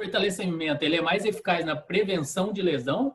fortalecimento ele é mais eficaz na prevenção de lesão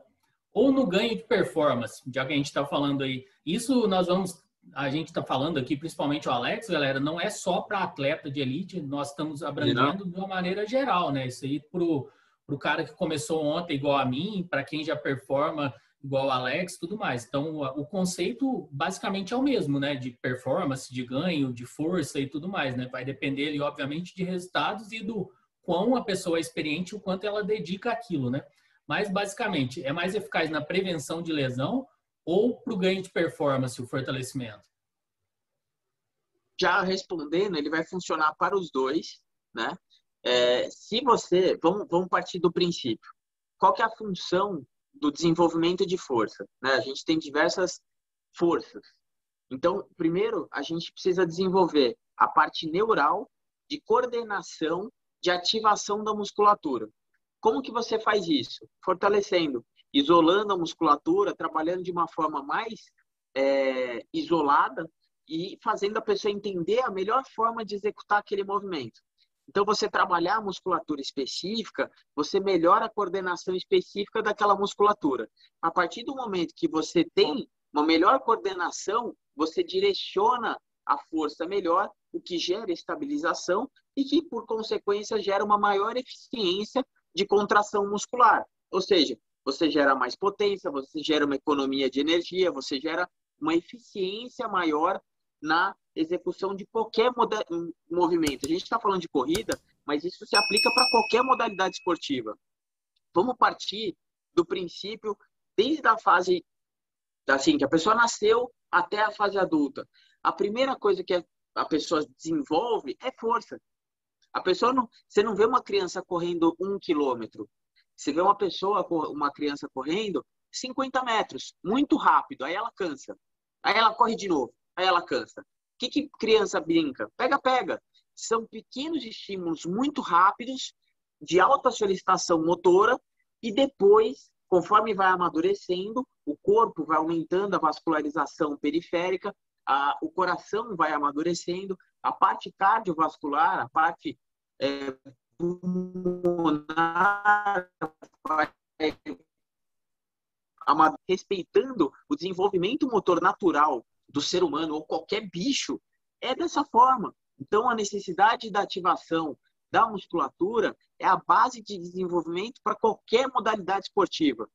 ou no ganho de performance, já que a gente está falando aí. Isso nós vamos, a gente está falando aqui, principalmente o Alex, galera, não é só para atleta de elite, nós estamos abrangendo de uma maneira geral, né? Isso aí para o cara que começou ontem igual a mim, para quem já performa igual o Alex, tudo mais. Então, o conceito basicamente é o mesmo, né? De performance, de ganho, de força e tudo mais, né? Vai depender, ali, obviamente, de resultados e do quão a pessoa é experiente, o quanto ela dedica aquilo, né? Mas, basicamente, é mais eficaz na prevenção de lesão ou para o ganho de performance, o fortalecimento? Já respondendo, ele vai funcionar para os dois, né? É, se você, vamos, vamos partir do princípio. Qual que é a função do desenvolvimento de força? Né? A gente tem diversas forças. Então, primeiro, a gente precisa desenvolver a parte neural de coordenação de ativação da musculatura. Como que você faz isso? Fortalecendo, isolando a musculatura, trabalhando de uma forma mais é, isolada e fazendo a pessoa entender a melhor forma de executar aquele movimento. Então, você trabalhar a musculatura específica, você melhora a coordenação específica daquela musculatura. A partir do momento que você tem uma melhor coordenação, você direciona a força melhor, o que gera estabilização e que, por consequência, gera uma maior eficiência de contração muscular. Ou seja, você gera mais potência, você gera uma economia de energia, você gera uma eficiência maior na execução de qualquer movimento. A gente está falando de corrida, mas isso se aplica para qualquer modalidade esportiva. Vamos partir do princípio, desde a fase assim, que a pessoa nasceu até a fase adulta. A primeira coisa que a pessoa desenvolve é força. A pessoa não, você não vê uma criança correndo um quilômetro. Você vê uma pessoa, uma criança correndo 50 metros, muito rápido. Aí ela cansa. Aí ela corre de novo. Aí ela cansa. O que, que criança brinca? Pega, pega. São pequenos estímulos muito rápidos, de alta solicitação motora, e depois, conforme vai amadurecendo, o corpo vai aumentando a vascularização periférica, a, o coração vai amadurecendo, a parte cardiovascular, a parte é, respeitando o desenvolvimento motor natural do ser humano ou qualquer bicho é dessa forma. Então, a necessidade da ativação da musculatura é a base de desenvolvimento para qualquer modalidade esportiva.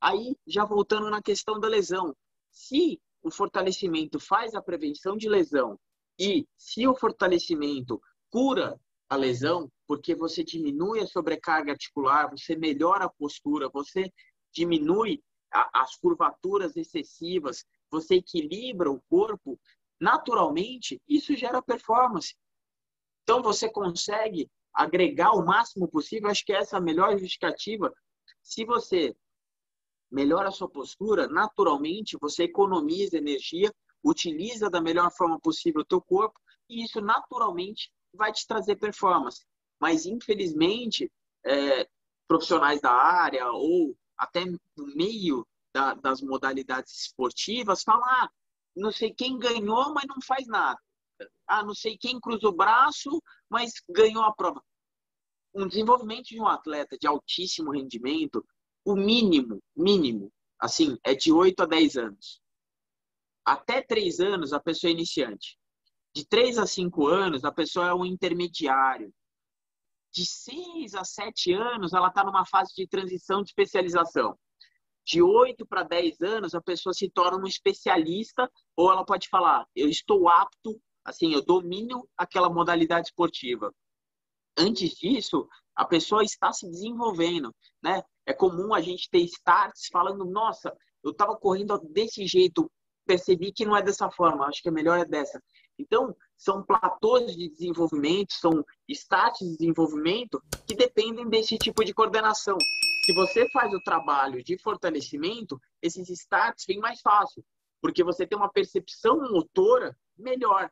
Aí, já voltando na questão da lesão, se o fortalecimento faz a prevenção de lesão e se o fortalecimento cura a lesão, porque você diminui a sobrecarga articular, você melhora a postura, você diminui a, as curvaturas excessivas, você equilibra o corpo, naturalmente, isso gera performance. Então, você consegue agregar o máximo possível, acho que essa é a melhor justificativa. Se você melhora a sua postura, naturalmente, você economiza energia, utiliza da melhor forma possível o teu corpo, e isso naturalmente vai te trazer performance. Mas, infelizmente, é, profissionais da área ou até no meio da, das modalidades esportivas falam: ah, não sei quem ganhou, mas não faz nada. Ah, não sei quem cruza o braço, mas ganhou a prova. Um desenvolvimento de um atleta de altíssimo rendimento, o mínimo, mínimo, assim, é de 8 a 10 anos. Até 3 anos, a pessoa é iniciante. De 3 a 5 anos, a pessoa é um intermediário. De 6 a 7 anos, ela está numa fase de transição de especialização de 8 para 10 anos, a pessoa se torna um especialista ou ela pode falar, eu estou apto, assim, eu domino aquela modalidade esportiva. Antes disso, a pessoa está se desenvolvendo, né? É comum a gente ter starts falando, nossa, eu estava correndo desse jeito, percebi que não é dessa forma, acho que é melhor é dessa. Então, são platôs de desenvolvimento, são starts de desenvolvimento que dependem desse tipo de coordenação se você faz o trabalho de fortalecimento, esses starts vêm mais fácil, porque você tem uma percepção motora melhor.